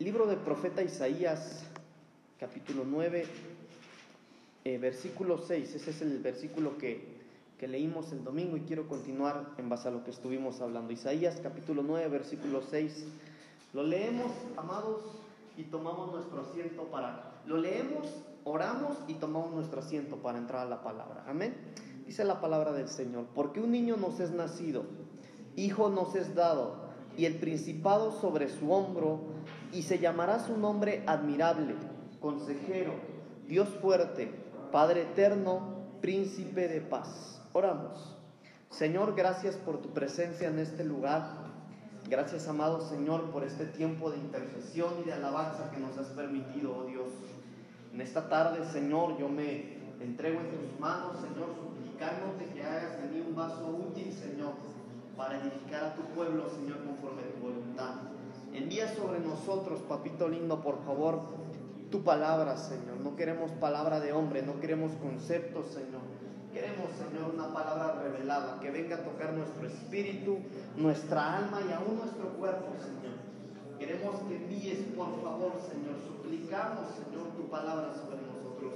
Libro del profeta Isaías, capítulo 9, eh, versículo 6. Ese es el versículo que, que leímos el domingo y quiero continuar en base a lo que estuvimos hablando. Isaías, capítulo 9, versículo 6. Lo leemos, amados, y tomamos nuestro asiento para... Lo leemos, oramos y tomamos nuestro asiento para entrar a la palabra. Amén. Dice la palabra del Señor, porque un niño nos es nacido, hijo nos es dado, y el principado sobre su hombro, y se llamará su nombre admirable, consejero, Dios fuerte, Padre eterno, príncipe de paz. Oramos. Señor, gracias por tu presencia en este lugar. Gracias, amado Señor, por este tiempo de intercesión y de alabanza que nos has permitido, oh Dios. En esta tarde, Señor, yo me entrego en tus manos, Señor, suplicándote que hagas de mí un vaso útil, Señor para edificar a tu pueblo, Señor, conforme a tu voluntad. Envía sobre nosotros, papito lindo, por favor, tu palabra, Señor. No queremos palabra de hombre, no queremos conceptos, Señor. Queremos, Señor, una palabra revelada que venga a tocar nuestro espíritu, nuestra alma y aún nuestro cuerpo, Señor. Queremos que envíes, por favor, Señor. Suplicamos, Señor, tu palabra sobre nosotros.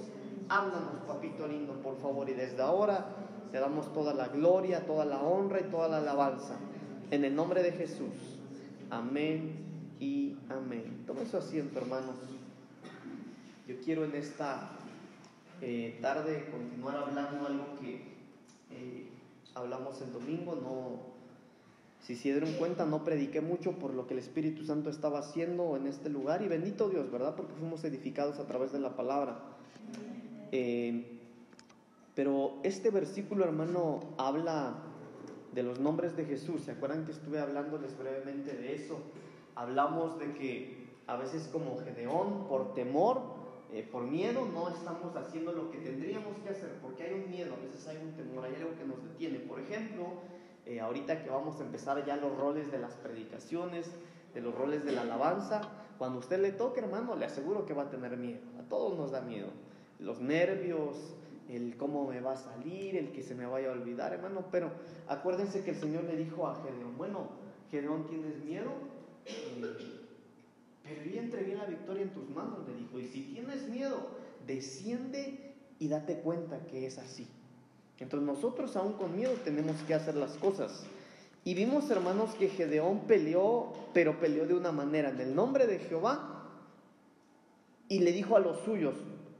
Háblanos, papito lindo, por favor. Y desde ahora te damos toda la gloria, toda la honra y toda la alabanza. En el nombre de Jesús. Amén y amén. Toma su asiento, hermanos. Yo quiero en esta eh, tarde continuar hablando algo que eh, hablamos el domingo. No, si se dieron cuenta, no prediqué mucho por lo que el Espíritu Santo estaba haciendo en este lugar. Y bendito Dios, ¿verdad? Porque fuimos edificados a través de la palabra. Eh, pero este versículo, hermano, habla de los nombres de Jesús. ¿Se acuerdan que estuve hablándoles brevemente de eso? Hablamos de que a veces como Gedeón, por temor, eh, por miedo, no estamos haciendo lo que tendríamos que hacer, porque hay un miedo, a veces hay un temor, hay algo que nos detiene. Por ejemplo, eh, ahorita que vamos a empezar ya los roles de las predicaciones, de los roles de la alabanza, cuando usted le toque, hermano, le aseguro que va a tener miedo. A todos nos da miedo. Los nervios, el cómo me va a salir, el que se me vaya a olvidar, hermano. Pero acuérdense que el Señor le dijo a Gedeón, bueno, Gedeón, ¿tienes miedo? Eh, pero yo entregué la victoria en tus manos, le dijo. Y si tienes miedo, desciende y date cuenta que es así. Entonces nosotros aún con miedo tenemos que hacer las cosas. Y vimos, hermanos, que Gedeón peleó, pero peleó de una manera, en el nombre de Jehová, y le dijo a los suyos,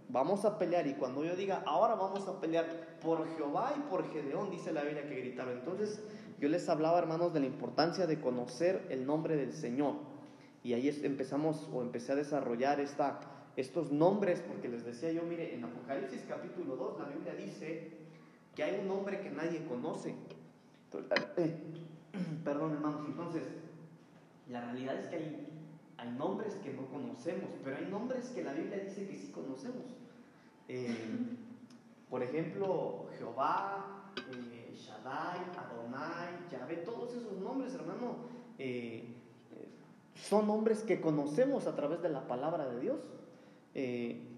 vamos a pelear y cuando yo diga, ahora vamos a pelear por Jehová y por Gedeón, dice la Biblia que gritaron. Entonces yo les hablaba, hermanos, de la importancia de conocer el nombre del Señor. Y ahí empezamos o empecé a desarrollar esta, estos nombres, porque les decía yo, mire, en Apocalipsis capítulo 2 la Biblia dice que hay un nombre que nadie conoce. Perdón, hermanos, entonces, la realidad es que hay, hay nombres que no conocemos, pero hay nombres que la Biblia dice que sí conocemos. Eh, por ejemplo, Jehová, eh, Shaddai, Adonai, Yahvé, todos esos nombres, hermano, eh, son nombres que conocemos a través de la palabra de Dios.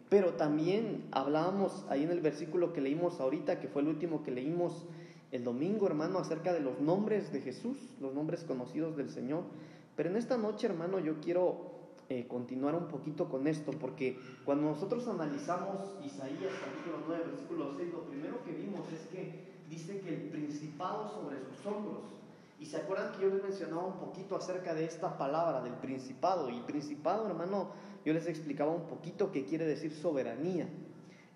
pero también hablábamos ahí en el versículo que leímos ahorita, que fue el último que leímos el domingo, hermano, acerca de los nombres de Jesús, los nombres conocidos del Señor. Pero en esta noche, hermano, yo quiero eh, continuar un poquito con esto, porque cuando nosotros analizamos Isaías capítulo 9, versículo 6, lo primero que vimos es que dice que el principado sobre sus hombros. Y se acuerdan que yo les mencionaba un poquito acerca de esta palabra del principado. Y principado, hermano, yo les explicaba un poquito qué quiere decir soberanía.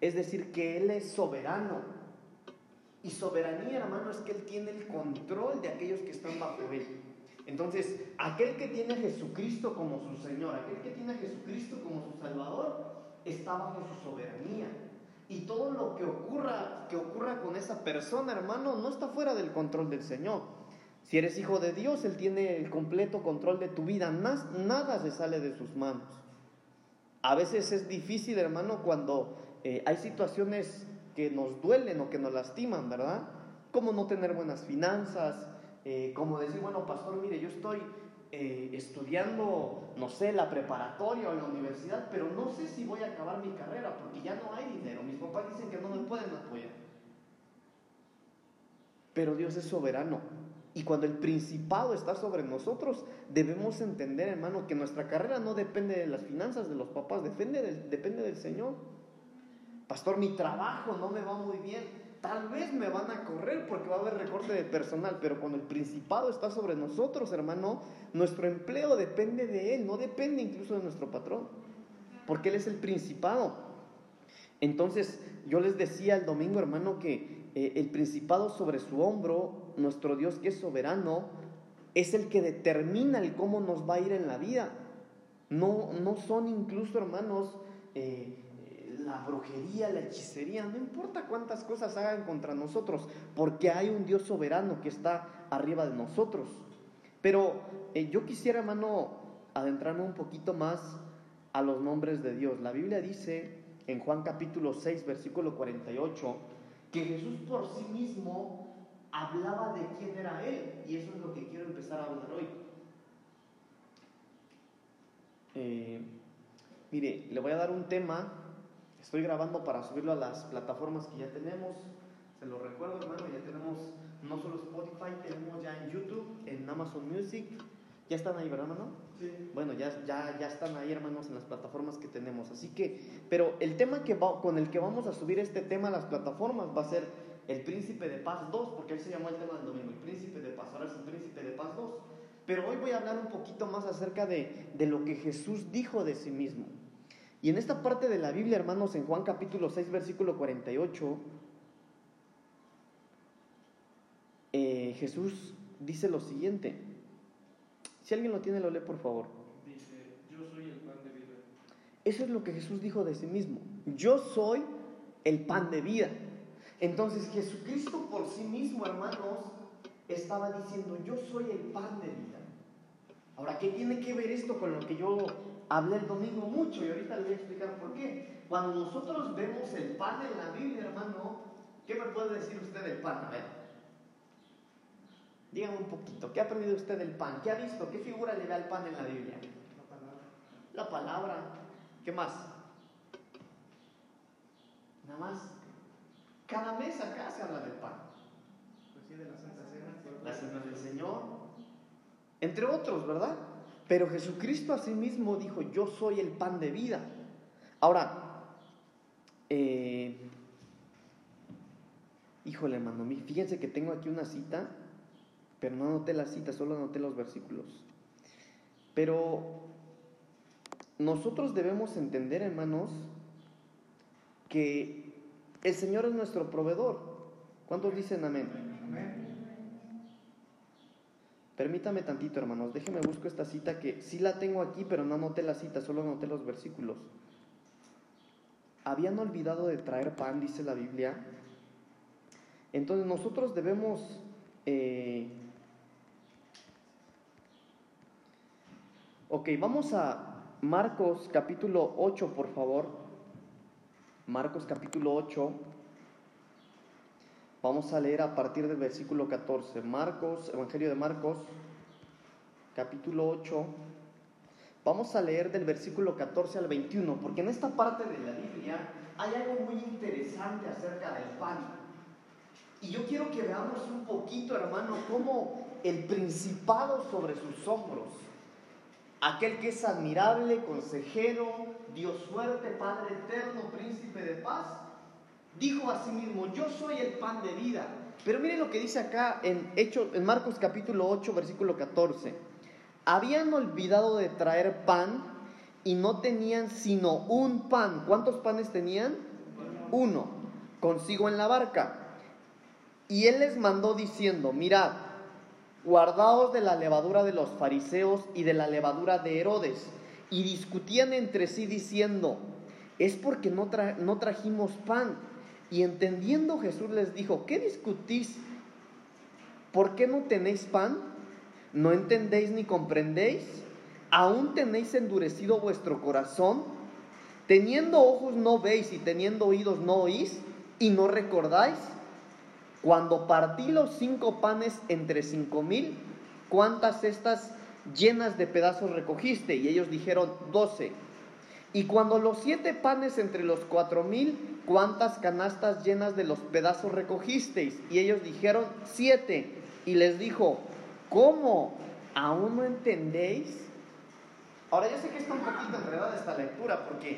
Es decir, que Él es soberano. Y soberanía, hermano, es que Él tiene el control de aquellos que están bajo Él. Entonces, aquel que tiene a Jesucristo como su Señor, aquel que tiene a Jesucristo como su Salvador, está bajo su soberanía. Y todo lo que ocurra, que ocurra con esa persona, hermano, no está fuera del control del Señor. Si eres hijo de Dios, Él tiene el completo control de tu vida. Nada se sale de sus manos. A veces es difícil, hermano, cuando eh, hay situaciones que nos duelen o que nos lastiman, ¿verdad? Como no tener buenas finanzas, eh, como decir, bueno, pastor, mire, yo estoy eh, estudiando, no sé, la preparatoria o la universidad, pero no sé si voy a acabar mi carrera porque ya no hay dinero. Mis papás dicen que no me pueden apoyar. Pero Dios es soberano Y cuando el principado está sobre nosotros, debemos entender, hermano, que nuestra carrera no depende de las finanzas de los papás, depende del, depende del Señor. Pastor, mi trabajo no me va muy bien. Tal vez me van a correr porque va a haber recorte de personal, pero cuando el principado está sobre nosotros, hermano, nuestro empleo depende de Él, no depende incluso de nuestro patrón, porque Él es el principado. Entonces, yo les decía el domingo, hermano, que eh, el principado sobre su hombro, nuestro Dios que es soberano, es el que determina el cómo nos va a ir en la vida. No, no son incluso, hermanos, eh, la brujería, la hechicería, no importa cuántas cosas hagan contra nosotros, porque hay un Dios soberano que está arriba de nosotros. Pero eh, yo quisiera, hermano, adentrarme un poquito más a los nombres de Dios. La Biblia dice en Juan capítulo 6, versículo 48, que Jesús por sí mismo hablaba de quién era Él. Y eso es lo que quiero empezar a hablar hoy. Eh, mire, le voy a dar un tema. Estoy grabando para subirlo a las plataformas que ya tenemos. Se lo recuerdo, hermano, ya tenemos no solo Spotify, tenemos ya en YouTube, en Amazon Music. ¿Ya están ahí, verdad, hermano? Sí. Bueno, ya, ya, ya están ahí, hermanos, en las plataformas que tenemos. Así que, pero el tema que va, con el que vamos a subir este tema a las plataformas va a ser el Príncipe de Paz 2, porque él se llamó el tema del domingo, el Príncipe de Paz, ahora es el Príncipe de Paz 2. Pero hoy voy a hablar un poquito más acerca de, de lo que Jesús dijo de sí mismo. Y en esta parte de la Biblia, hermanos, en Juan capítulo 6, versículo 48, eh, Jesús dice lo siguiente. Si alguien lo tiene, lo lee por favor. Dice, yo soy el pan de vida. Eso es lo que Jesús dijo de sí mismo. Yo soy el pan de vida. Entonces Jesucristo por sí mismo, hermanos, estaba diciendo, yo soy el pan de vida. Ahora, ¿qué tiene que ver esto con lo que yo hablé el domingo mucho? Y ahorita les voy a explicar por qué. Cuando nosotros vemos el pan en la Biblia, hermano, ¿qué me puede decir usted del pan? A ver. Dígame un poquito, ¿qué ha aprendido usted del pan? ¿Qué ha visto? ¿Qué figura le da al pan en la Biblia? La palabra. La palabra. ¿Qué más? Nada más. Cada mes acá se habla del pan. Pues sí, de la Santa Cena. La cena del Señor. Entre otros, ¿verdad? Pero Jesucristo a sí mismo dijo, yo soy el pan de vida. Ahora, eh, híjole, hermano, fíjense que tengo aquí una cita, pero no anoté la cita, solo anoté los versículos. Pero nosotros debemos entender, hermanos, que el Señor es nuestro proveedor. ¿Cuántos dicen? Amén. Permítame tantito, hermanos, déjenme busco esta cita que sí la tengo aquí, pero no anoté la cita, solo anoté los versículos. Habían olvidado de traer pan, dice la Biblia. Entonces nosotros debemos eh, Ok, vamos a Marcos capítulo 8, por favor. Marcos capítulo 8. Vamos a leer a partir del versículo 14. Marcos, Evangelio de Marcos, capítulo 8. Vamos a leer del versículo 14 al 21, porque en esta parte de la Biblia hay algo muy interesante acerca del pan. Y yo quiero que veamos un poquito, hermano, cómo el principado sobre sus hombros aquel que es admirable, consejero, Dios fuerte, Padre eterno, príncipe de paz, dijo a sí mismo, yo soy el pan de vida. Pero miren lo que dice acá en, en Marcos capítulo 8, versículo 14. Habían olvidado de traer pan y no tenían sino un pan. ¿Cuántos panes tenían? Uno, consigo en la barca. Y él les mandó diciendo, mirad, guardaos de la levadura de los fariseos y de la levadura de Herodes. Y discutían entre sí diciendo, es porque no, no trajimos pan. Y entendiendo Jesús les dijo, ¿qué discutís? ¿Por qué no tenéis pan? ¿No entendéis ni comprendéis? ¿Aún tenéis endurecido vuestro corazón? Teniendo ojos no veis y teniendo oídos no oís y no recordáis. Cuando partí los cinco panes entre cinco mil, ¿cuántas cestas llenas de pedazos recogiste? Y ellos dijeron, doce. Y cuando los siete panes entre los cuatro mil, ¿cuántas canastas llenas de los pedazos recogisteis? Y ellos dijeron, siete. y les dijo, ¿cómo? ¿Aún no entendéis? Ahora yo sé que está un poquito enredada esta lectura porque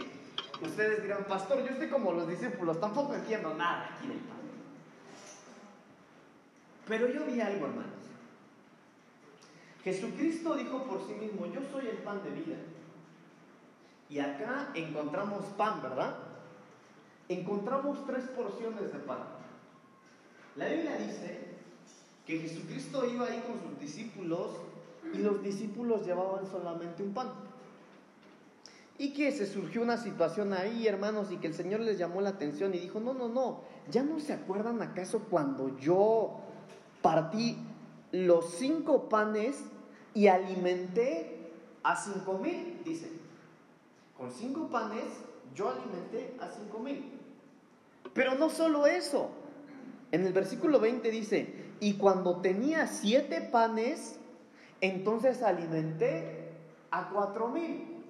ustedes dirán, pastor, yo estoy como los discípulos, tampoco entiendo nada aquí del pan. Pero yo vi algo, hermanos. Jesucristo dijo por sí mismo, yo soy el pan de vida. Y acá encontramos pan, ¿verdad? Encontramos tres porciones de pan. La Biblia dice que Jesucristo iba ahí con sus discípulos y los discípulos llevaban solamente un pan. Y que se surgió una situación ahí, hermanos, y que el Señor les llamó la atención y dijo, no, no, no, ¿ya no se acuerdan acaso cuando yo partí los cinco panes y alimenté a cinco mil? Dice, con cinco panes yo alimenté a cinco mil. Pero no solo eso, en el versículo 20 dice, y cuando tenía siete panes, entonces alimenté a cuatro mil.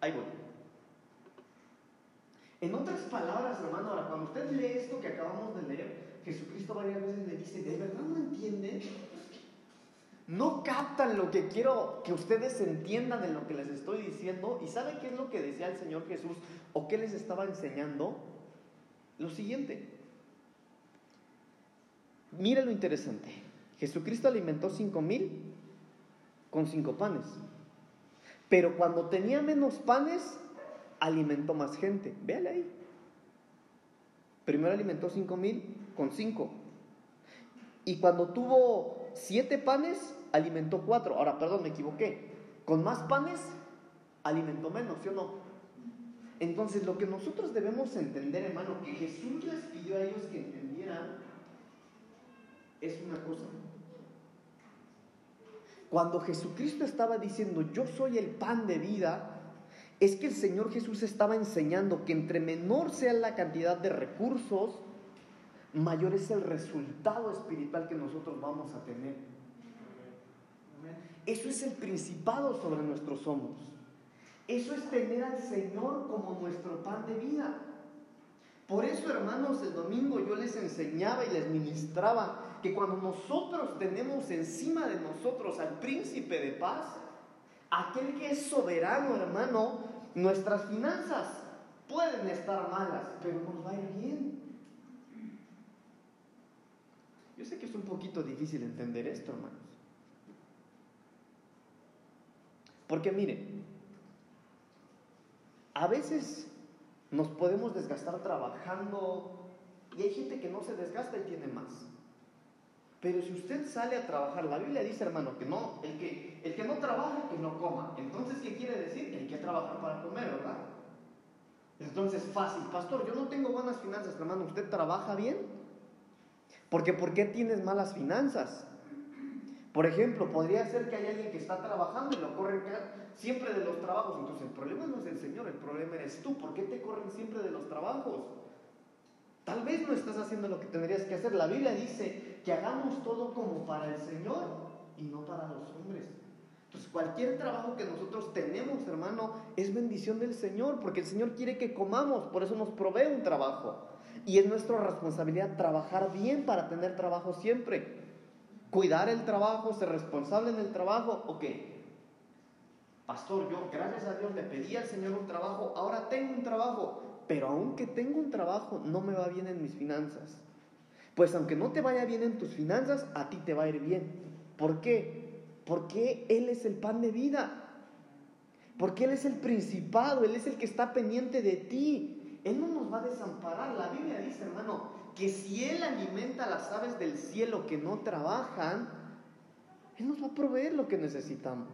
Ahí voy. En otras palabras, hermano, ahora cuando usted lee esto que acabamos de leer, Jesucristo varias veces le dice, ¿de verdad no entienden? No captan lo que quiero que ustedes entiendan de lo que les estoy diciendo. ¿Y sabe qué es lo que decía el Señor Jesús o qué les estaba enseñando? Lo siguiente. Mire lo interesante. Jesucristo alimentó cinco mil con cinco panes. Pero cuando tenía menos panes, alimentó más gente. Véale ahí. Primero alimentó cinco mil con cinco. Y cuando tuvo siete panes, alimentó cuatro. Ahora, perdón, me equivoqué. Con más panes, alimentó menos, ¿sí o no? Entonces, lo que nosotros debemos entender, hermano, que Jesús les pidió a ellos que entendieran, es una cosa. Cuando Jesucristo estaba diciendo, yo soy el pan de vida, es que el Señor Jesús estaba enseñando que entre menor sea la cantidad de recursos, mayor es el resultado espiritual que nosotros vamos a tener. Eso es el principado sobre nuestros hombros. Eso es tener al Señor como nuestro pan de vida. Por eso, hermanos, el domingo yo les enseñaba y les ministraba que cuando nosotros tenemos encima de nosotros al príncipe de paz, aquel que es soberano, hermano, nuestras finanzas pueden estar malas, pero nos va a ir bien. Yo sé que es un poquito difícil entender esto, hermanos. Porque miren, a veces nos podemos desgastar trabajando y hay gente que no se desgasta y tiene más. Pero si usted sale a trabajar, la Biblia dice, hermano, que no, el que, el que no trabaja, que no coma. Entonces, ¿qué quiere decir? Que hay que trabajar para comer, ¿verdad? Entonces, fácil, pastor, yo no tengo buenas finanzas, hermano, ¿usted trabaja bien? Porque ¿por qué tienes malas finanzas? Por ejemplo, podría ser que hay alguien que está trabajando y lo corren siempre de los trabajos. Entonces, el problema no es el Señor, el problema eres tú. ¿Por qué te corren siempre de los trabajos? Tal vez no estás haciendo lo que tendrías que hacer. La Biblia dice que hagamos todo como para el Señor y no para los hombres. Entonces, cualquier trabajo que nosotros tenemos, hermano, es bendición del Señor, porque el Señor quiere que comamos, por eso nos provee un trabajo. Y es nuestra responsabilidad trabajar bien para tener trabajo siempre. Cuidar el trabajo, ser responsable en el trabajo, ok. Pastor, yo gracias a Dios le pedí al Señor un trabajo, ahora tengo un trabajo, pero aunque tengo un trabajo, no me va bien en mis finanzas. Pues aunque no te vaya bien en tus finanzas, a ti te va a ir bien. ¿Por qué? Porque Él es el pan de vida. Porque Él es el principado, Él es el que está pendiente de ti. Él no nos va a desamparar. La Biblia dice, hermano, que si Él alimenta a las aves del cielo que no trabajan, Él nos va a proveer lo que necesitamos.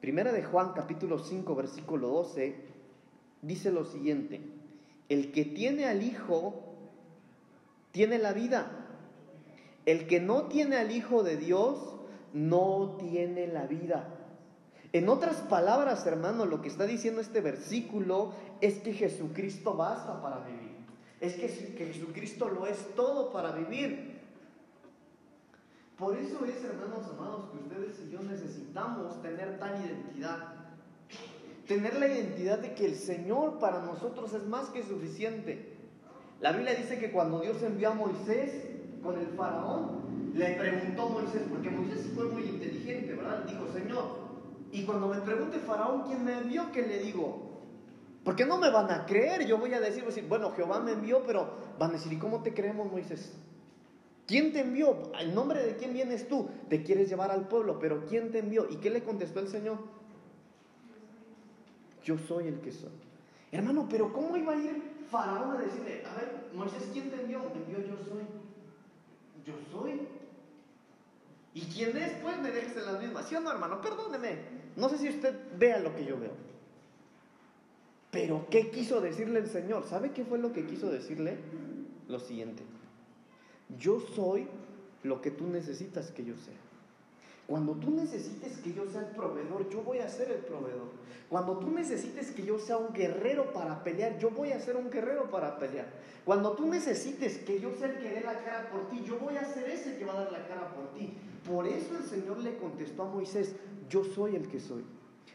Primera de Juan capítulo 5 versículo 12 dice lo siguiente, el que tiene al Hijo tiene la vida, el que no tiene al Hijo de Dios no tiene la vida. En otras palabras, hermano, lo que está diciendo este versículo es que Jesucristo basta para vivir. Es que, Jesucristo lo es todo para vivir. Por eso es, hermanos amados, que ustedes y yo necesitamos tener tal identidad. Tener la identidad de que el Señor para nosotros es más que suficiente. La Biblia dice que cuando Dios envió a Moisés con el faraón, le preguntó Moisés, porque Moisés fue muy inteligente, ¿verdad? Dijo, Señor, y cuando me pregunte faraón quién me envió, ¿qué le digo? Porque no me van a creer, yo voy a decir, voy a decir, bueno, Jehová me envió, pero van a decir, ¿y cómo te creemos, Moisés? ¿Quién te envió? ¿El nombre de quién vienes tú? Te quieres llevar al pueblo, pero ¿quién te envió? ¿Y qué le contestó el Señor? Yo soy el que soy. Hermano, pero ¿cómo iba a ir Faraón a decirle, a ver, Moisés, ¿quién te envió? Me envió yo soy. Yo soy. ¿Y quién es? Pues me dejes en las mismas. ¿Sí o no, hermano? Perdóneme. No sé si usted vea lo que yo veo. Pero, ¿qué quiso decirle el Señor? ¿Sabe qué fue lo que quiso decirle? Lo siguiente. Yo soy lo que tú necesitas que yo sea. Cuando tú necesites que yo sea el proveedor, yo voy a ser el proveedor. Cuando tú necesites que yo sea un guerrero para pelear, yo voy a ser un guerrero para pelear. Cuando tú necesites que yo sea el que dé la cara por ti, yo voy a ser ese que va a dar la cara por ti. Por eso el Señor le contestó a Moisés, yo soy el que soy.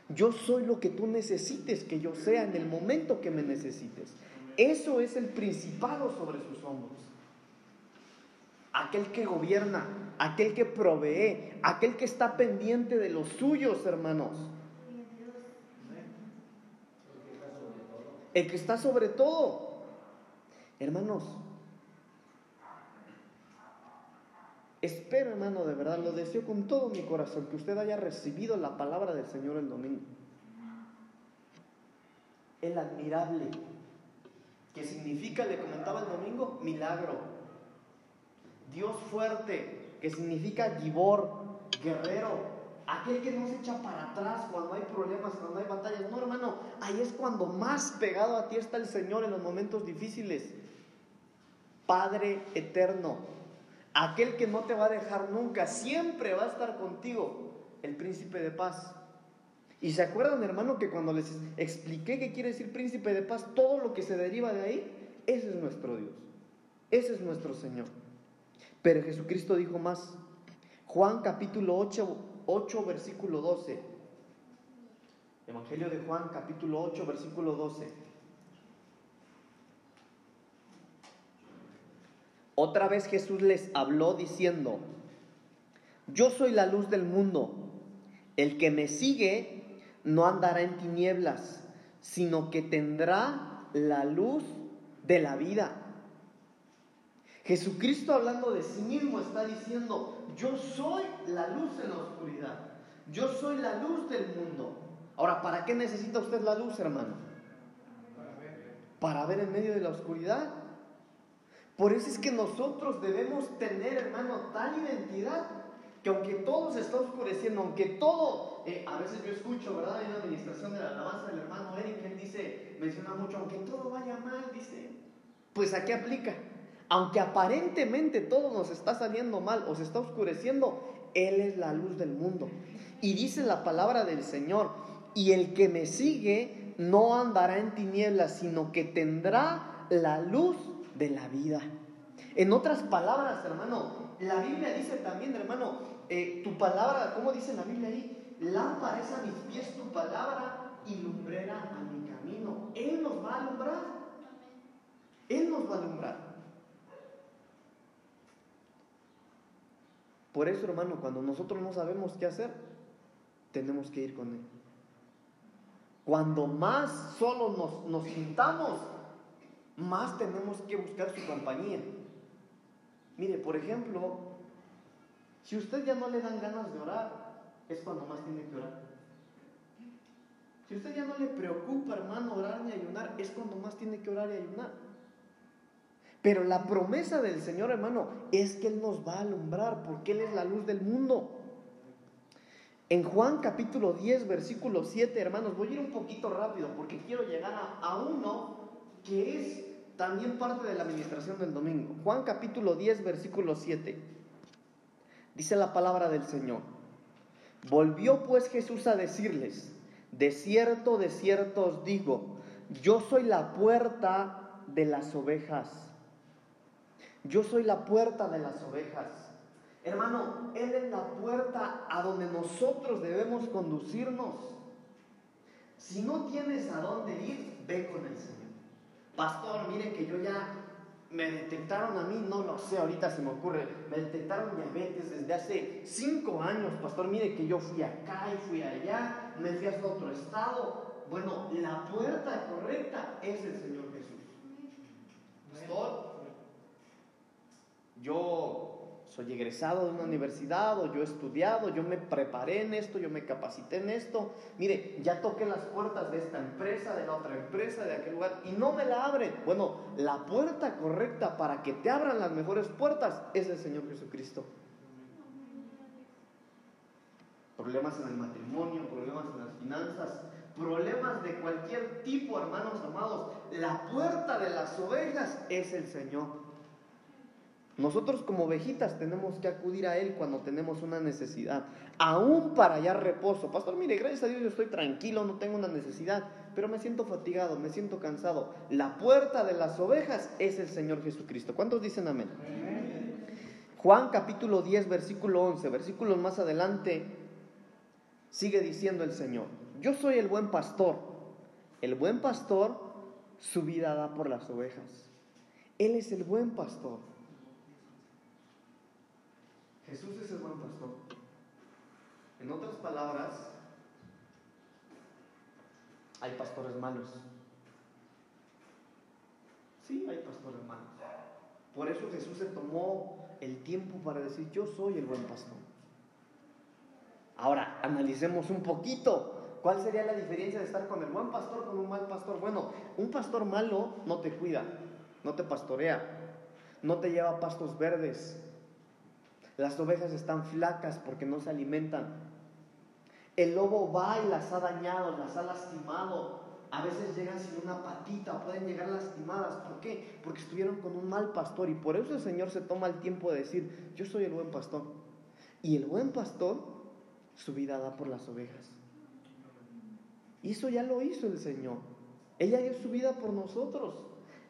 Yo soy lo que tú necesites que yo sea en el momento que me necesites. Eso es el principado sobre sus hombros aquel que gobierna, aquel que provee, aquel que está pendiente de los suyos, hermanos. El que está sobre todo. Hermanos, espero, hermano, de verdad, lo deseo con todo mi corazón, que usted haya recibido la palabra del Señor el domingo. El admirable, que significa, le comentaba el domingo, milagro. Dios fuerte, que significa gibor, guerrero, aquel que no se echa para atrás cuando hay problemas, cuando hay batallas. No, hermano, ahí es cuando más pegado a ti está el Señor en los momentos difíciles. Padre eterno, aquel que no te va a dejar nunca, siempre va a estar contigo, el príncipe de paz. Y se acuerdan, hermano, que cuando les expliqué qué quiere decir príncipe de paz, todo lo que se deriva de ahí, ese es nuestro Dios, ese es nuestro Señor. Pero Jesucristo dijo más. Juan capítulo 8, 8 versículo 12. Evangelio de Juan capítulo 8 versículo 12. Otra vez Jesús les habló diciendo, yo soy la luz del mundo, el que me sigue no andará en tinieblas, sino que tendrá la luz de la vida. Jesucristo hablando de sí mismo está diciendo, yo soy la luz en la oscuridad, yo soy la luz del mundo. Ahora, ¿para qué necesita usted la luz, hermano? Para ver en medio de la oscuridad. Por eso es que nosotros debemos tener, hermano, tal identidad que aunque todo se está oscureciendo, aunque todo, eh, a veces yo escucho, ¿verdad? En la administración de la alabanza del hermano Eric, él dice, menciona mucho, aunque todo vaya mal, dice, pues ¿a qué aplica? aunque aparentemente todo nos está saliendo mal o se está oscureciendo, Él es la luz del mundo. Y dice la palabra del Señor, y el que me sigue no andará en tinieblas, sino que tendrá la luz de la vida. En otras palabras, hermano, la Biblia dice también, hermano, eh, tu palabra, ¿cómo dice la Biblia ahí? Lámpara es a mis pies tu palabra y lumbrera a mi camino. Él nos va a alumbrar. Él nos va a alumbrar. Por eso, hermano, cuando nosotros no sabemos qué hacer, tenemos que ir con Él. Cuando más solo nos, nos sintamos, más tenemos que buscar su compañía. Mire, por ejemplo, si usted ya no le dan ganas de orar, es cuando más tiene que orar. Si usted ya no le preocupa, hermano, orar ni ayunar, es cuando más tiene que orar y ayunar. Pero la promesa del Señor, hermano, es que Él nos va a alumbrar porque Él es la luz del mundo. En Juan capítulo 10, versículo 7, hermanos, voy a ir un poquito rápido porque quiero llegar a, uno que es también parte de la administración del domingo. Juan capítulo 10, versículo 7. Dice la palabra del Señor. Volvió pues Jesús a decirles, de cierto, de cierto os digo, yo soy la puerta de las ovejas. Yo soy la puerta de las ovejas. Hermano, Él es la puerta a donde nosotros debemos conducirnos. Si no tienes a dónde ir, ve con el Señor. Pastor, mire que yo ya me detectaron a mí, no lo sé, ahorita se me ocurre, me detectaron diabetes desde hace cinco años, pastor, mire que yo fui acá y fui allá, me fui hasta otro estado. Bueno, la puerta correcta es el Señor Jesús. Pastor, yo soy egresado de una universidad o yo he estudiado, yo me preparé en esto, yo me capacité en esto. Mire, ya toqué las puertas de esta empresa, de la otra empresa, de aquel lugar y no me la abren. Bueno, la puerta correcta para que te abran las mejores puertas es el Señor Jesucristo. Problemas en el matrimonio, problemas en las finanzas, problemas de cualquier tipo, hermanos amados. La puerta de las ovejas es el Señor. Nosotros como ovejitas tenemos que acudir a Él cuando tenemos una necesidad, aún para hallar reposo. Pastor, mire, gracias a Dios yo estoy tranquilo, no tengo una necesidad, pero me siento fatigado, me siento cansado. La puerta de las ovejas es el Señor Jesucristo. ¿Cuántos dicen amén? Juan capítulo 10, versículo 11, versículos más adelante, sigue diciendo el Señor, yo soy el buen pastor. El buen pastor su vida da por las ovejas. Él es el buen pastor. Jesús es el buen pastor. En otras palabras, hay pastores malos. Sí, hay pastores malos. Por eso Jesús se tomó el tiempo para decir, yo soy el buen pastor. Ahora, analicemos un poquito. ¿Cuál sería la diferencia de estar con el buen pastor con un mal pastor? Bueno, un pastor malo no te cuida, no te pastorea, no te lleva a pastos verdes, las ovejas están flacas porque no se alimentan. El lobo va y las ha dañado, las ha lastimado. A veces llegan sin una patita, pueden llegar lastimadas. ¿Por qué? Porque estuvieron con un mal pastor. Y por eso el Señor se toma el tiempo de decir, yo soy el buen pastor. Y el buen pastor su vida da por las ovejas. Y eso ya lo hizo el Señor. Ella dio su vida por nosotros.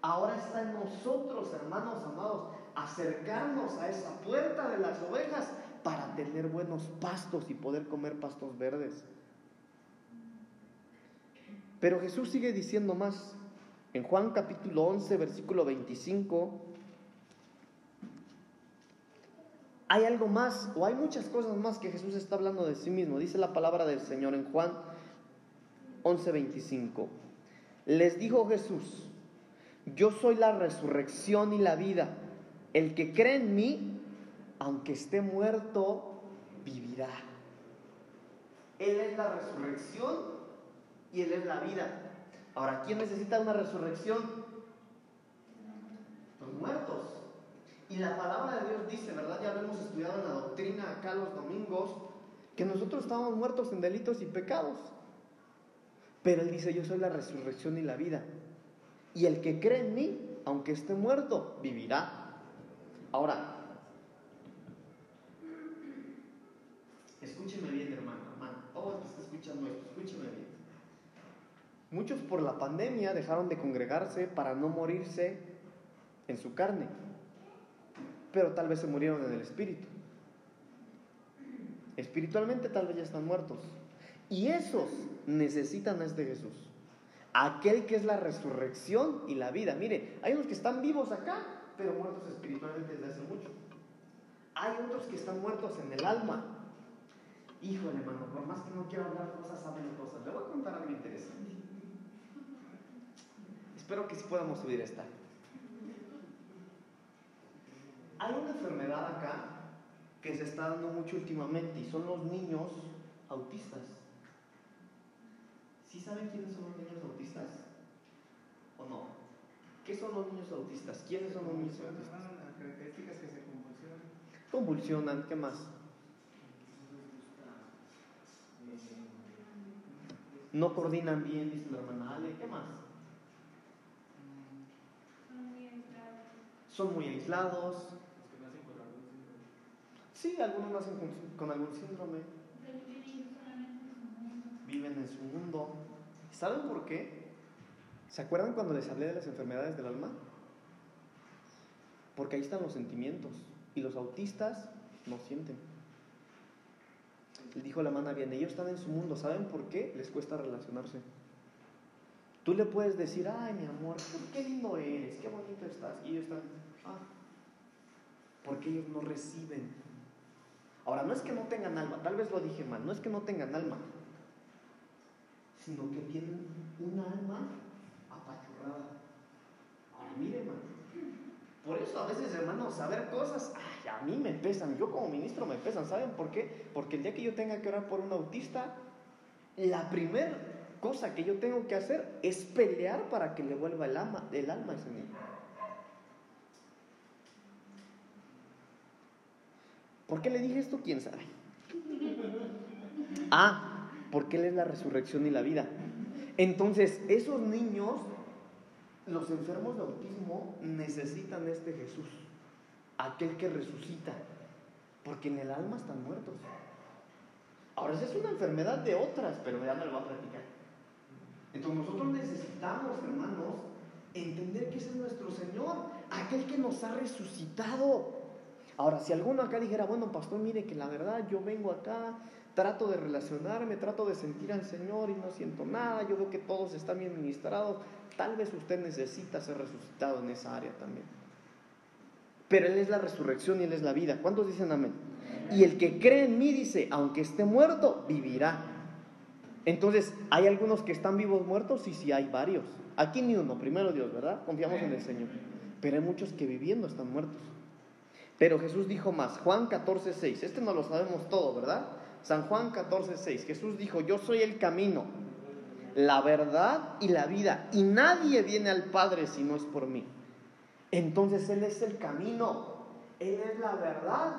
Ahora está en nosotros, hermanos amados, acercarnos a esa puerta de las ovejas para tener buenos pastos y poder comer pastos verdes. Pero Jesús sigue diciendo más. En Juan capítulo 11, versículo 25, hay algo más, o hay muchas cosas más que Jesús está hablando de sí mismo. Dice la palabra del Señor en Juan 11, 25. Les dijo Jesús, yo soy la resurrección y la vida. El que cree en mí, aunque esté muerto, vivirá. Él es la resurrección y Él es la vida. Ahora, ¿quién necesita una resurrección? Los muertos. Y la palabra de Dios dice, ¿verdad? Ya lo hemos estudiado en la doctrina acá los domingos, que nosotros estábamos muertos en delitos y pecados. Pero Él dice, yo soy la resurrección y la vida. Y el que cree en mí, aunque esté muerto, vivirá. Ahora, escúcheme bien, hermano, hermano, todo que escúcheme bien. Muchos por la pandemia dejaron de congregarse para no morirse en su carne, pero tal vez se murieron en el espíritu. Espiritualmente tal vez ya están muertos. Y esos necesitan a este Jesús. Aquel que es la resurrección y la vida. Mire, hay unos que están vivos acá, pero muertos espiritualmente desde hace mucho. Hay otros que están muertos en el alma. Híjole, hermano, por más que no quiero hablar cosas, saben cosas. Le voy a contar algo interesante. Espero que sí podamos subir esta. Hay una enfermedad acá que se está dando mucho últimamente y son los niños autistas. ¿Sí saben quiénes son los niños autistas? ¿O no? ¿Qué son los niños autistas? ¿Quiénes son los niños autistas? Las características que se convulsionan. Convulsionan, ¿qué más? No coordinan bien, dice la hermana Ale, ¿qué más? Son muy aislados. Los que nacen con algún síndrome. Sí, algunos nacen con, con algún síndrome, viven en su mundo. ¿Saben por qué? ¿Se acuerdan cuando les hablé de las enfermedades del alma? Porque ahí están los sentimientos y los autistas no sienten. Le dijo la hermana bien, ellos están en su mundo, ¿saben por qué? Les cuesta relacionarse. Tú le puedes decir, ay, mi amor, qué lindo eres, qué bonito estás. Y ellos están, ah, porque ellos no reciben. Ahora, no es que no tengan alma, tal vez lo dije mal, no es que no tengan alma, sino que tienen una alma apachurrada. Ahora, mire, hermano, por eso a veces, hermanos, saber cosas, ay, a mí me pesan, yo como ministro me pesan, ¿saben por qué? Porque el día que yo tenga que orar por un autista, la primera cosa que yo tengo que hacer es pelear para que le vuelva el alma, el alma a ese niño. ¿Por qué le dije esto? ¿Quién sabe? Ah, porque Él es la resurrección y la vida. Entonces, esos niños, los enfermos de autismo, necesitan este Jesús, aquel que resucita, porque en el alma están muertos. Ahora, esa es una enfermedad de otras, pero ya no lo voy a platicar. Entonces, nosotros necesitamos, hermanos, entender que ese es nuestro Señor, aquel que nos ha resucitado. Ahora, si alguno acá dijera, bueno, pastor, mire que la verdad yo vengo acá, trato de relacionarme, trato de sentir al Señor y no siento nada, yo veo que todos están bien ministrados, tal vez usted necesita ser resucitado en esa área también. Pero Él es la resurrección y Él es la vida. ¿Cuántos dicen amén? Y el que cree en mí dice, aunque esté muerto, vivirá. Entonces, ¿hay algunos que están vivos muertos? Sí, sí, hay varios. Aquí ni uno, primero Dios, ¿verdad? Confiamos en el Señor. Pero hay muchos que viviendo están muertos. Pero Jesús dijo más, Juan 14, 6, este no lo sabemos todo, ¿verdad? San Juan 14, 6, Jesús dijo, yo soy el camino, la verdad y la vida, y nadie viene al Padre si no es por mí. Entonces Él es el camino, Él es la verdad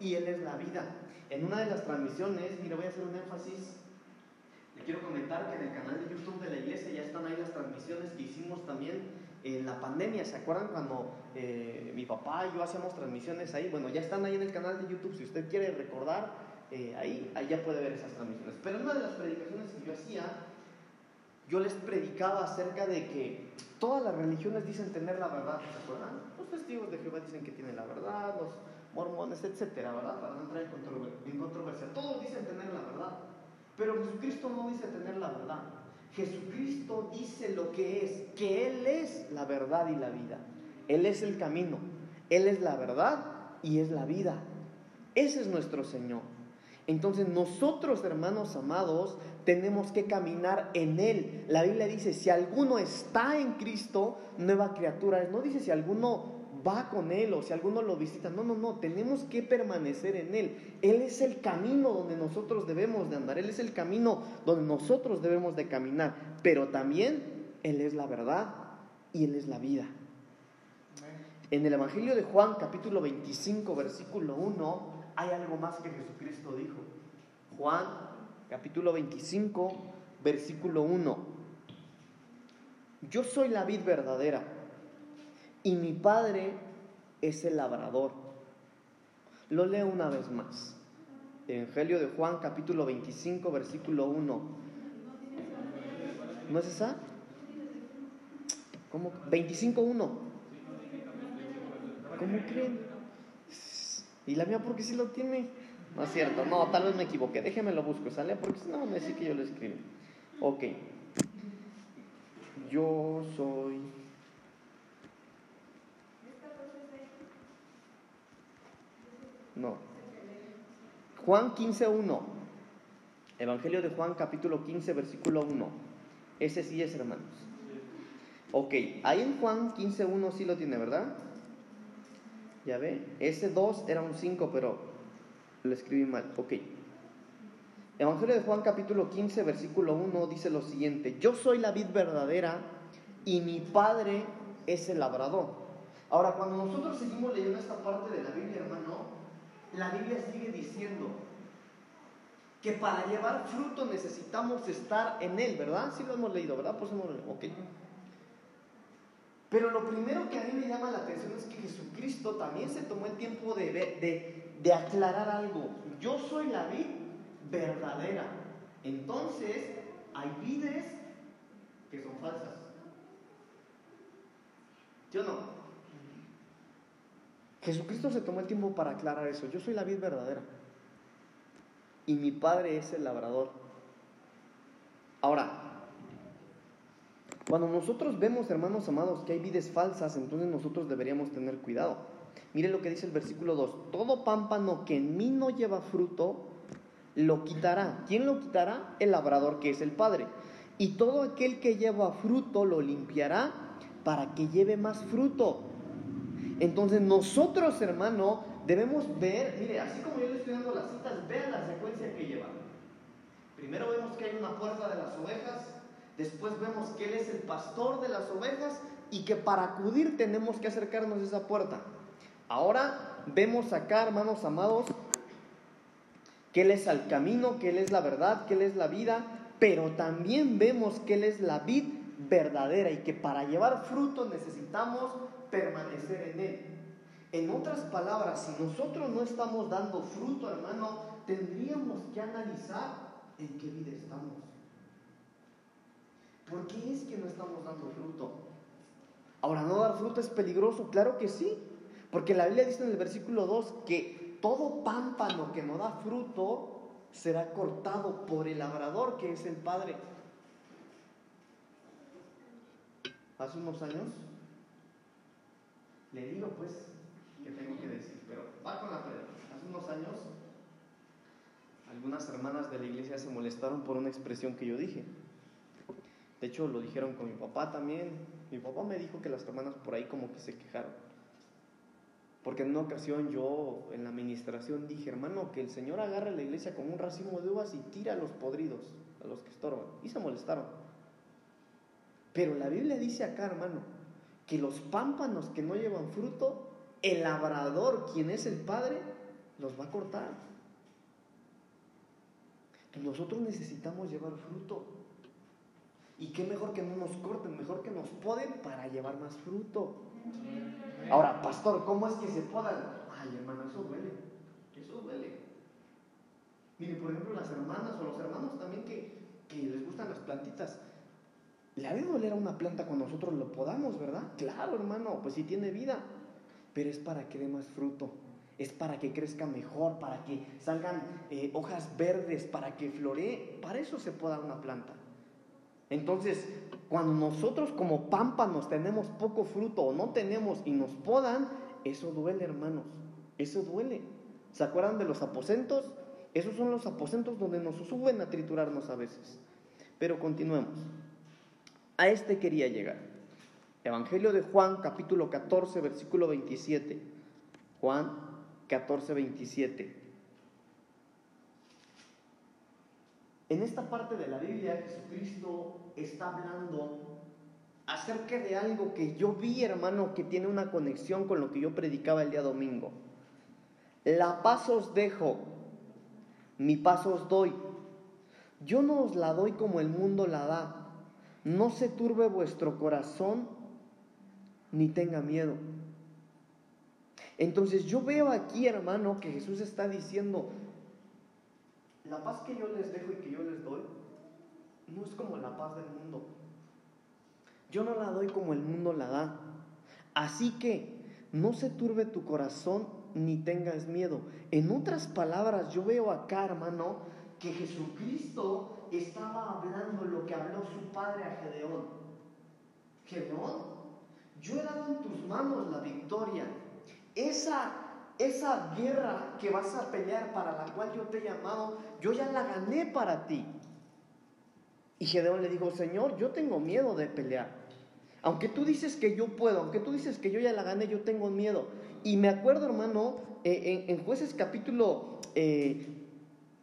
y Él es la vida. En una de las transmisiones, mira, voy a hacer un énfasis, le quiero comentar que en el canal de YouTube de la iglesia ya están ahí las transmisiones que hicimos también en la pandemia, ¿se acuerdan cuando eh, mi papá y yo hacíamos transmisiones ahí? Bueno, ya están ahí en el canal de YouTube, si usted quiere recordar, eh, ahí, ahí ya puede ver esas transmisiones. Pero una de las predicaciones que yo hacía, yo les predicaba acerca de que todas las religiones dicen tener la verdad, ¿se acuerdan? Los testigos de Jehová dicen que tienen la verdad, los mormones, etcétera, ¿verdad? Para no entrar en controversia. Todos dicen tener la verdad, pero Jesucristo no dice tener la verdad. Jesucristo dice lo que es, que Él es la verdad y la vida. Él es el camino, Él es la verdad y es la vida. Ese es nuestro Señor. Entonces nosotros, hermanos amados, tenemos que caminar en Él. La Biblia dice, si alguno está en Cristo, nueva criatura. No dice si alguno va con Él o si alguno lo visita. No, no, no, tenemos que permanecer en Él. Él es el camino donde nosotros debemos de andar. Él es el camino donde nosotros debemos de caminar. Pero también Él es la verdad y Él es la vida. En el Evangelio de Juan, capítulo 25, versículo 1, hay algo más que Jesucristo dijo. Juan, capítulo 25, versículo 1. Yo soy la vid verdadera y mi Padre es el labrador. Lo leo una vez más. Evangelio de Juan capítulo 25 versículo 1. ¿No es esa? ¿Cómo? 25.1. ¿Cómo creen? ¿Y la mía porque sí lo tiene? No es cierto, no, tal vez me equivoqué. Déjeme lo busco, ¿sale? Porque si no, me dice que yo lo escribí. Ok. Yo soy No. Juan 15.1. Evangelio de Juan capítulo 15 versículo 1. Ese sí es, hermanos. Ok, ahí en Juan 15.1 sí lo tiene, ¿verdad? Ya ve, ese 2 era un 5, pero lo escribí mal. Ok. Evangelio de Juan capítulo 15 versículo 1 dice lo siguiente, yo soy la vid verdadera y mi padre es el labrador. Ahora, cuando nosotros seguimos leyendo esta parte de la Biblia, hermano, la Biblia sigue diciendo que para llevar fruto necesitamos estar en Él, ¿verdad? Sí lo hemos leído, ¿verdad? Pues hemos leído. Ok. Pero lo primero que a mí me llama la atención es que Jesucristo también se tomó el tiempo de, de, aclarar algo. Yo soy la vid verdadera. Entonces, hay vides que son falsas. ¿Yo no? Jesucristo se tomó el tiempo para aclarar eso. Yo soy la vid verdadera. Y mi padre es el labrador. Ahora, Cuando nosotros vemos, hermanos amados, que hay vides falsas, entonces nosotros deberíamos tener cuidado. Mire lo que dice el versículo 2. Todo pámpano que en mí no lleva fruto, lo quitará. ¿Quién lo quitará? El labrador que es el Padre. Y todo aquel que lleva fruto lo limpiará para que lleve más fruto. Entonces nosotros, hermano, debemos ver, mire, así como yo le estoy dando las citas, vean la secuencia que lleva. Primero vemos que hay una puerta de las ovejas, después vemos que Él es el pastor de las ovejas y que para acudir tenemos que acercarnos a esa puerta. Ahora vemos acá, hermanos amados, que Él es el camino, que Él es la verdad, que Él es la vida, pero también vemos que Él es la vid verdadera y que para llevar fruto necesitamos permanecer en Él. En otras palabras, si nosotros no estamos dando fruto, hermano, tendríamos que analizar en qué vida estamos. ¿Por qué es que no estamos dando fruto? Ahora, ¿no dar fruto es peligroso? Claro que sí, porque la Biblia dice en el versículo 2 que todo pámpano que no da fruto será cortado por el labrador que es el Padre. Hace unos años, le digo pues que tengo que decir, pero va con la pedra. Hace unos años, algunas hermanas de la iglesia se molestaron por una expresión que yo dije. De hecho, lo dijeron con mi papá también. Mi papá me dijo que las hermanas por ahí como que se quejaron. Porque en una ocasión yo en la administración dije, hermano, que el Señor agarre la iglesia con un racimo de uvas y tira a los podridos, a los que estorban. Y se molestaron. Pero la Biblia dice acá, hermano, que los pámpanos que no llevan fruto, el labrador, quien es el Padre, los va a cortar. nosotros necesitamos llevar fruto. Y qué mejor que no nos corten, mejor que nos poden para llevar más fruto. Ahora, pastor, ¿cómo es que se podan? Ay, hermano, eso duele. Eso duele. Mire, por ejemplo, las hermanas o los hermanos también que, que les gustan las plantitas. ¿Le ha de doler a una planta cuando nosotros lo podamos, verdad? Claro, hermano, pues si tiene vida. Pero es para que dé más fruto. Es para que crezca mejor, para que salgan eh, hojas verdes, para que floree. Para eso se poda una planta. Entonces, cuando nosotros como pámpanos tenemos poco fruto o no tenemos y nos podan, eso duele, hermanos. Eso duele. ¿Se acuerdan de los aposentos? Esos son los aposentos donde nos suben a triturarnos a veces. Pero continuemos. A este quería llegar. Evangelio de Juan, capítulo 14, versículo 27. Juan 14, 27. En esta parte de la Biblia, Jesucristo está hablando acerca de algo que yo vi, hermano, que tiene una conexión con lo que yo predicaba el día domingo. La paz os dejo, mi paz os doy. Yo no os la doy como el mundo la da. No se turbe vuestro corazón ni tenga miedo. Entonces yo veo aquí, hermano, que Jesús está diciendo, la paz que yo les dejo y que yo les doy no es como la paz del mundo. Yo no la doy como el mundo la da. Así que no se turbe tu corazón ni tengas miedo. En otras palabras, yo veo acá, hermano, que Jesucristo estaba hablando lo que habló su padre a Gedeón. Gedeón, yo he dado en tus manos la victoria. Esa esa guerra que vas a pelear para la cual yo te he llamado, yo ya la gané para ti. Y Gedeón le dijo, Señor, yo tengo miedo de pelear. Aunque tú dices que yo puedo, aunque tú dices que yo ya la gané, yo tengo miedo. Y me acuerdo, hermano, eh, en, jueces capítulo 7,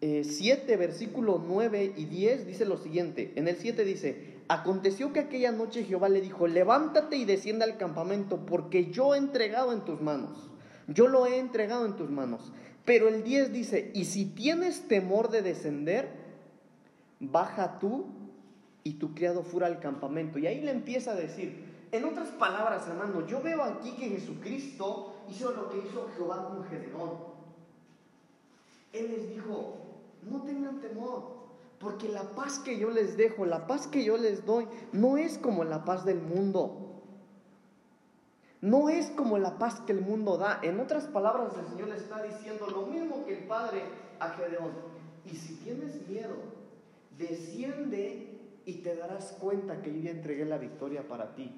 eh, eh, versículo 9 y 10, dice lo siguiente. En el 7 dice, aconteció que aquella noche Jehová le dijo, levántate y descienda al campamento, porque yo he entregado en tus manos yo lo he entregado en tus manos. Pero el 10 dice, y si tienes temor de descender, baja tú y tu criado fuera al campamento. Y ahí le empieza a decir, en otras palabras, hermano, yo veo aquí que Jesucristo hizo lo que hizo Jehová con Gedeón. Él les dijo, no tengan temor, porque la paz que yo les dejo, la paz que yo les doy, no es como la paz del mundo. No es como la paz que el mundo da. En otras palabras, el Señor le está diciendo lo mismo que el Padre a Gedeón. Y si tienes miedo, desciende y te darás cuenta que yo ya entregué la victoria para ti.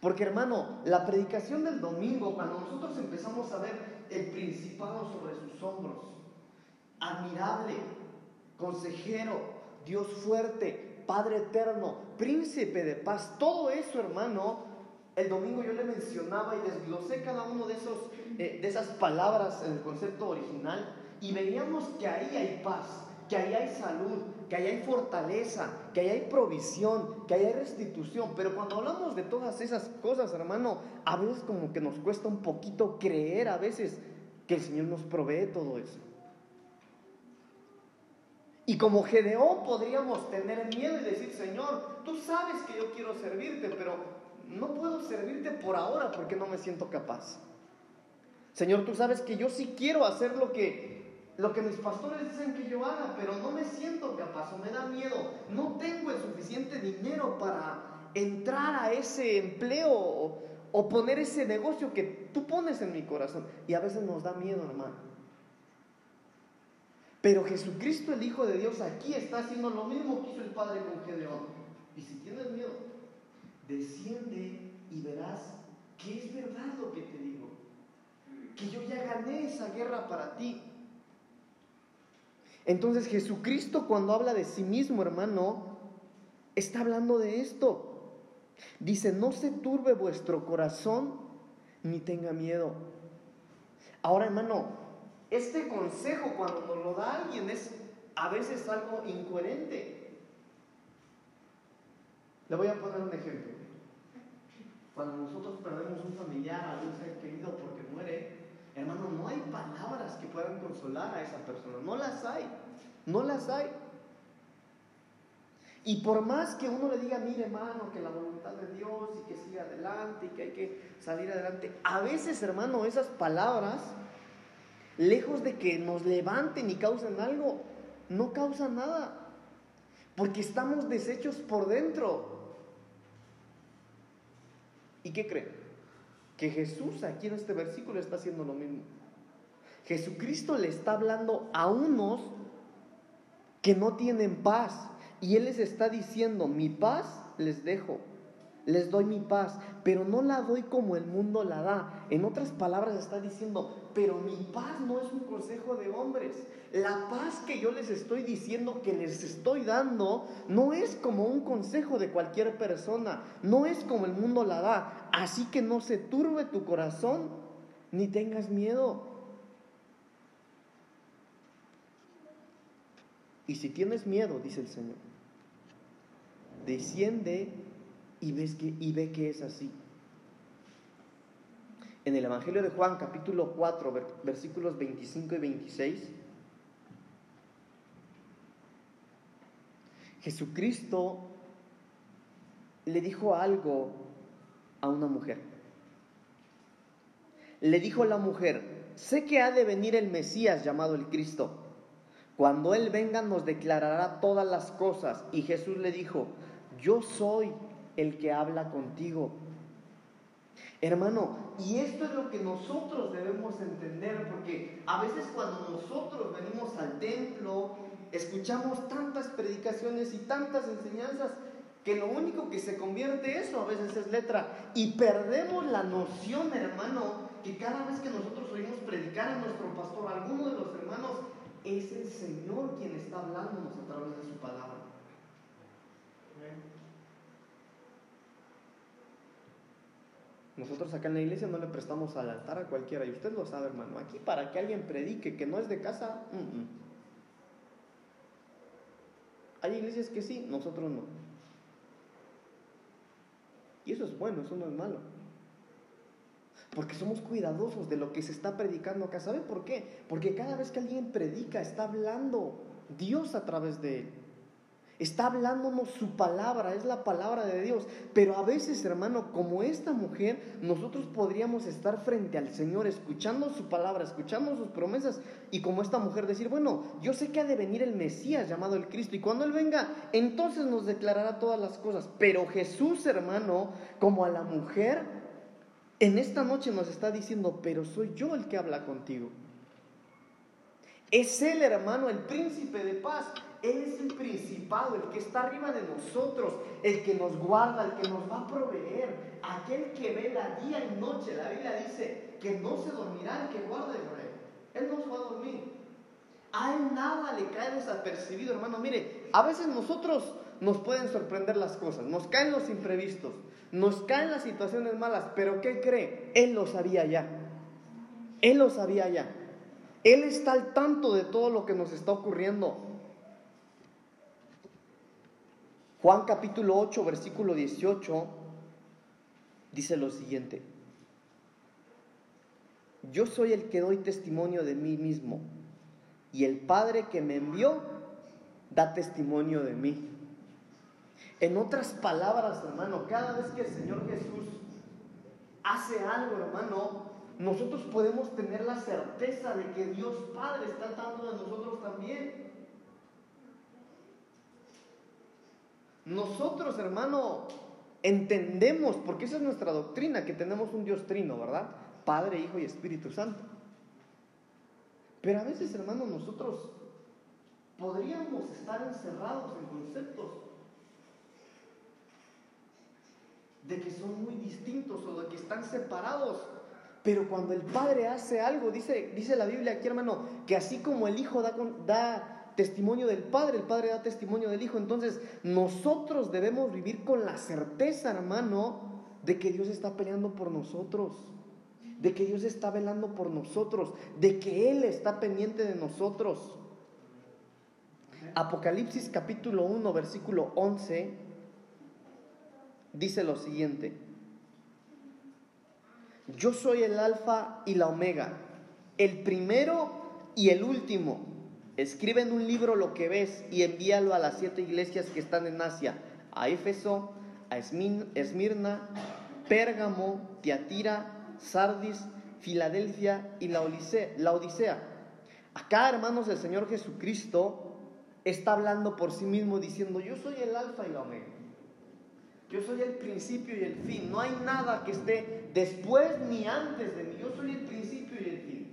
Porque hermano, la predicación del domingo, cuando nosotros empezamos a ver el principado sobre sus hombros, admirable, consejero, Dios fuerte, Padre eterno, príncipe de paz, todo eso hermano, el domingo yo le mencionaba y desglosé cada uno de, esos, eh, de esas palabras en el concepto original y veíamos que ahí hay paz, que ahí hay salud, que ahí hay fortaleza, que ahí hay provisión, que ahí hay restitución. Pero cuando hablamos de todas esas cosas, hermano, a veces como que nos cuesta un poquito creer a veces que el Señor nos provee todo eso. Y como Gedeón podríamos tener miedo y decir, Señor, tú sabes que yo quiero servirte, pero no puedo servirte por ahora porque no me siento capaz. Señor, tú sabes que yo sí quiero hacer lo que lo que mis pastores dicen que yo haga, pero no me siento capaz o me da miedo. No tengo el suficiente dinero para entrar a ese empleo o, poner ese negocio que tú pones en mi corazón. Y a veces nos da miedo, hermano. Pero Jesucristo, el Hijo de Dios, aquí está haciendo lo mismo que hizo el Padre con Gedeón. Y si tienes miedo, desciende y verás que es verdad lo que te digo. Que yo ya gané esa guerra para ti. Entonces Jesucristo cuando habla de sí mismo, hermano, está hablando de esto. Dice, no se turbe vuestro corazón ni tenga miedo. Ahora, hermano, este consejo cuando nos lo da alguien es a veces algo incoherente. Le voy a poner un ejemplo. Cuando nosotros perdemos un familiar, algún ser querido porque muere, Hermano, no hay palabras que puedan consolar a esa persona. No las hay. No las hay. Y por más que uno le diga, mire hermano, que la voluntad de Dios y que siga adelante y que hay que salir adelante, a veces hermano, esas palabras, lejos de que nos levanten y causen algo, no causan nada. Porque estamos deshechos por dentro. ¿Y qué creen? que Jesús aquí en este versículo está haciendo lo mismo. Jesucristo le está hablando a unos que no tienen paz y Él les está diciendo, mi paz les dejo, les doy mi paz, pero no la doy como el mundo la da. En otras palabras está diciendo, pero mi paz no es un consejo de hombres. La paz que yo les estoy diciendo que les estoy dando no es como un consejo de cualquier persona, no es como el mundo la da. Así que no se turbe tu corazón ni tengas miedo. Y si tienes miedo, dice el Señor, desciende y, ves que, y ve que es así. En el Evangelio de Juan, capítulo 4, versículos 25 y 26, Jesucristo le dijo algo a una mujer. Le dijo la mujer, sé que ha de venir el Mesías llamado el Cristo. Cuando Él venga nos declarará todas las cosas. Y Jesús le dijo, yo soy el que habla contigo. Hermano, y esto es lo que nosotros debemos entender, porque a veces cuando nosotros venimos al templo, escuchamos tantas predicaciones y tantas enseñanzas, que lo único que se convierte eso a veces es letra, y perdemos la noción, hermano, que cada vez que nosotros oímos predicar a nuestro pastor, alguno de los hermanos, es el Señor quien está hablándonos a través de su palabra. Nosotros acá en la iglesia no le prestamos al altar a cualquiera, y usted lo sabe, hermano. Aquí para que alguien predique que no es de casa, hay iglesias que sí, nosotros no. Y eso es bueno, eso no es malo. Porque somos cuidadosos de lo que se está predicando acá. ¿Sabe por qué? Porque cada vez que alguien predica, está hablando Dios a través de él. Está hablándonos su palabra, es la palabra de Dios. Pero a veces, hermano, como esta mujer, nosotros podríamos estar frente al Señor escuchando su palabra, escuchando sus promesas. Y como esta mujer decir, bueno, yo sé que ha de venir el Mesías llamado el Cristo. Y cuando Él venga, entonces nos declarará todas las cosas. Pero Jesús, hermano, como a la mujer, en esta noche nos está diciendo, pero soy yo el que habla contigo. Es Él, hermano, el príncipe de paz es el principado, el que está arriba de nosotros, el que nos guarda, el que nos va a proveer, aquel que vela día y noche. La Biblia dice que no se dormirá el que guarda Israel. Él no se va a dormir. A él nada le cae desapercibido, hermano. Mire, a veces nosotros nos pueden sorprender las cosas, nos caen los imprevistos, nos caen las situaciones malas, pero ¿qué cree? Él lo sabía ya. Él lo sabía ya. Él está al tanto de todo lo que nos está ocurriendo. Juan capítulo 8, versículo 18, dice lo siguiente. Yo soy el que doy testimonio de mí mismo y el Padre que me envió da testimonio de mí. En otras palabras, hermano, cada vez que el Señor Jesús hace algo, hermano, nosotros podemos tener la certeza de que Dios Padre está tratando de nosotros también. Nosotros, hermano, entendemos, porque esa es nuestra doctrina, que tenemos un Dios trino, ¿verdad? Padre, Hijo y Espíritu Santo. Pero a veces, hermano, nosotros podríamos estar encerrados en conceptos de que son muy distintos o de que están separados. Pero cuando el Padre hace algo, dice, dice la Biblia aquí, hermano, que así como el Hijo da, da testimonio del Padre, el Padre da testimonio del Hijo. Entonces nosotros debemos vivir con la certeza, hermano, de que Dios está peleando por nosotros, de que Dios está velando por nosotros, de que Él está pendiente de nosotros. Apocalipsis capítulo 1, versículo 11, dice lo siguiente. Yo soy el alfa y la omega, el primero y el último Escribe en un libro lo que ves y envíalo a las siete iglesias que están en Asia, a Éfeso, a Esmirna, Pérgamo, Tiatira, Sardis, Filadelfia y la Odisea. Acá, hermanos, el Señor Jesucristo está hablando por sí mismo diciendo, yo soy el alfa y la omega. Yo soy el principio y el fin. No hay nada que esté después ni antes de mí. Yo soy el principio y el fin.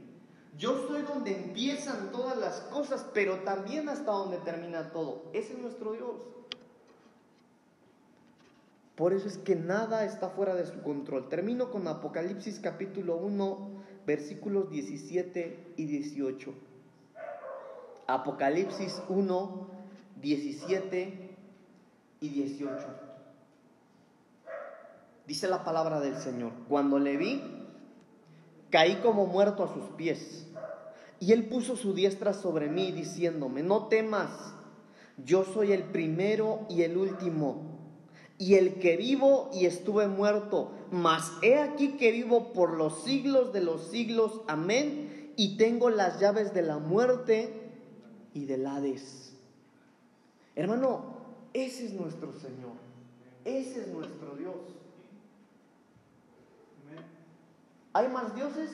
Yo soy donde empiezan todas las cosas, pero también hasta donde termina todo. Ese es nuestro Dios. Por eso es que nada está fuera de su control. Termino con Apocalipsis capítulo 1, versículos 17 y 18. Apocalipsis 1, 17 y 18. Dice la palabra del Señor. Cuando le vi, caí como muerto a sus pies. Y él puso su diestra sobre mí, diciéndome, no temas, yo soy el primero y el último, y el que vivo y estuve muerto, mas he aquí que vivo por los siglos de los siglos, amén, y tengo las llaves de la muerte y del Hades. Hermano, ese es nuestro Señor, ese es nuestro Dios. ¿Hay más dioses?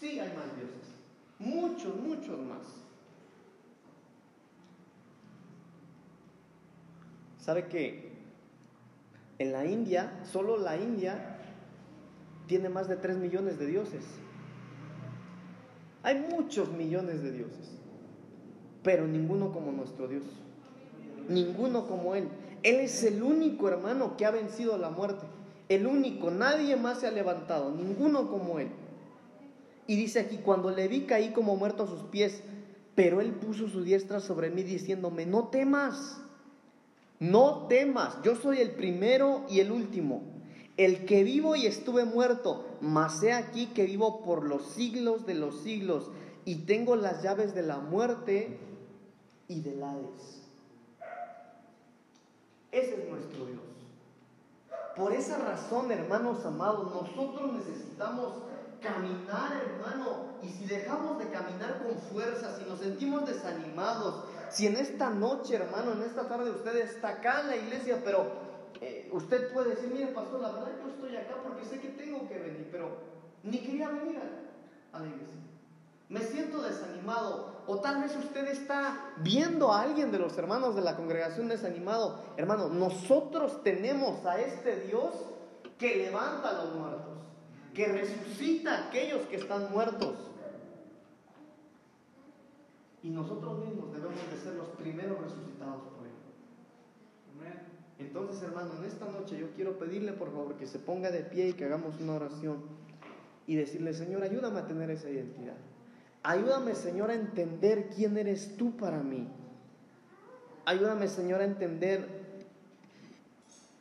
Sí, hay más dioses muchos, muchos más. ¿Sabe que en la India, solo la India, tiene más de 3 millones de dioses? Hay muchos millones de dioses, pero ninguno como nuestro Dios. Ninguno como Él. Él es el único hermano que ha vencido la muerte. El único, nadie más se ha levantado, ninguno como Él. Y dice aquí, cuando le vi caí como muerto a sus pies, pero él puso su diestra sobre mí diciéndome, no temas, no temas, yo soy el primero y el último, el que vivo y estuve muerto, mas he aquí que vivo por los siglos de los siglos y tengo las llaves de la muerte y del Hades. Ese es nuestro Dios. Por esa razón, hermanos amados, nosotros necesitamos caminar, hermano. Y si dejamos de caminar con fuerza, si nos sentimos desanimados, si en esta noche, hermano, en esta tarde usted está acá en la iglesia, pero eh, usted puede decir, mire, pastor, la verdad yo estoy acá porque sé que tengo que venir, pero ni quería venir a, a la iglesia. Me siento desanimado. O tal vez usted está viendo a alguien de los hermanos de la congregación desanimado. Hermano, nosotros tenemos a este Dios que levanta a los muertos que resucita a aquellos que están muertos. Y nosotros mismos debemos de ser los primeros resucitados por Él. Entonces, hermano, en esta noche yo quiero pedirle por favor que se ponga de pie y que hagamos una oración y decirle, Señor, ayúdame a tener esa identidad. Ayúdame, Señor, a entender quién eres tú para mí. Ayúdame, Señor, a entender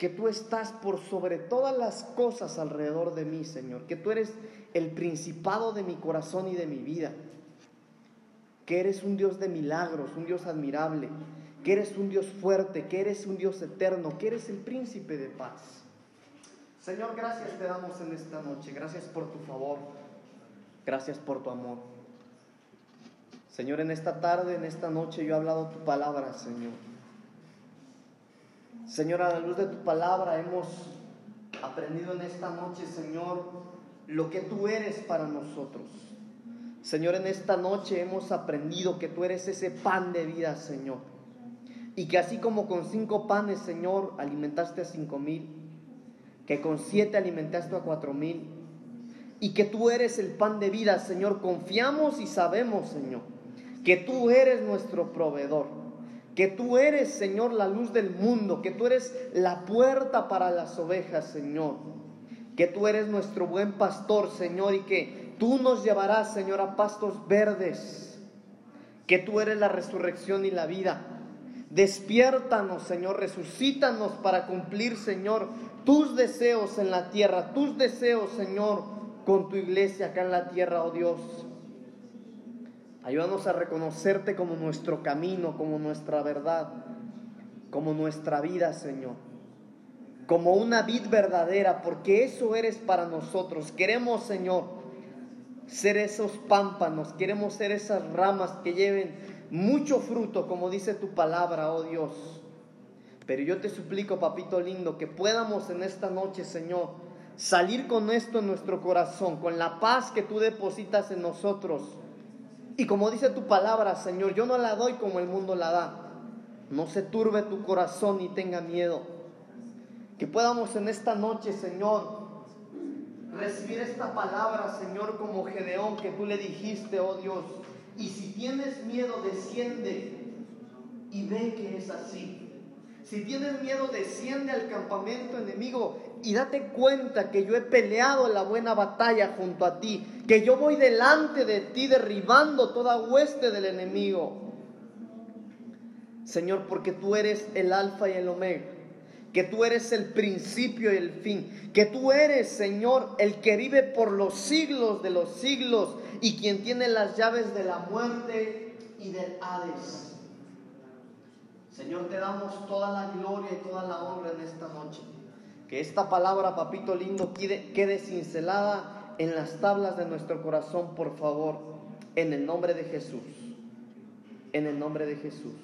que tú estás por sobre todas las cosas alrededor de mí, Señor. Que tú eres el principado de mi corazón y de mi vida. Que eres un Dios de milagros, un Dios admirable. Que eres un Dios fuerte, que eres un Dios eterno, que eres el príncipe de paz. Señor, gracias te damos en esta noche. Gracias por tu favor. Gracias por tu amor. Señor, en esta tarde, en esta noche, yo he hablado tu palabra, Señor. Señor, a la luz de tu palabra hemos aprendido en esta noche, Señor, lo que tú eres para nosotros. Señor, en esta noche hemos aprendido que tú eres ese pan de vida, Señor. Y que así como con cinco panes, Señor, alimentaste a cinco mil, que con siete alimentaste a cuatro mil, y que tú eres el pan de vida, Señor, confiamos y sabemos, Señor, que tú eres nuestro proveedor, que tú eres, Señor, la luz del mundo, que tú eres la puerta para las ovejas, Señor, que tú eres nuestro buen pastor, Señor, y que tú nos llevarás, Señor, a pastos verdes, que tú eres la resurrección y la vida. Despiértanos, Señor, resucítanos para cumplir, Señor, tus deseos en la tierra, tus deseos, Señor, con tu iglesia acá en la tierra, oh Dios. Ayúdanos a reconocerte como nuestro camino, como nuestra verdad, como nuestra vida, Señor. Como una vid verdadera, porque eso eres para nosotros. Queremos, Señor, ser esos pámpanos, queremos ser esas ramas que lleven mucho fruto, como dice tu palabra, oh Dios. Pero yo te suplico, papito lindo, que podamos en esta noche, Señor, salir con esto en nuestro corazón, con la paz que tú depositas en nosotros. Y como dice tu palabra, Señor, yo no la doy como el mundo la da. No se turbe tu corazón ni tenga miedo. Que podamos en esta noche, Señor, recibir esta palabra, Señor, como Gedeón que tú le dijiste, oh Dios. Y si tienes miedo, desciende y ve que es así. Si tienes miedo, desciende al campamento enemigo y date cuenta que yo he peleado la buena batalla junto a ti, que yo voy delante de ti derribando toda hueste del enemigo. Señor, porque tú eres el alfa y el omega, que tú eres el principio y el fin, que tú eres, Señor, el que vive por los siglos de los siglos y quien tiene las llaves de la muerte y del Hades. Señor, te damos toda la gloria y toda la honra en esta noche. Que esta palabra, papito lindo, quede, quede cincelada en las tablas de nuestro corazón, por favor, en el nombre de Jesús. En el nombre de Jesús.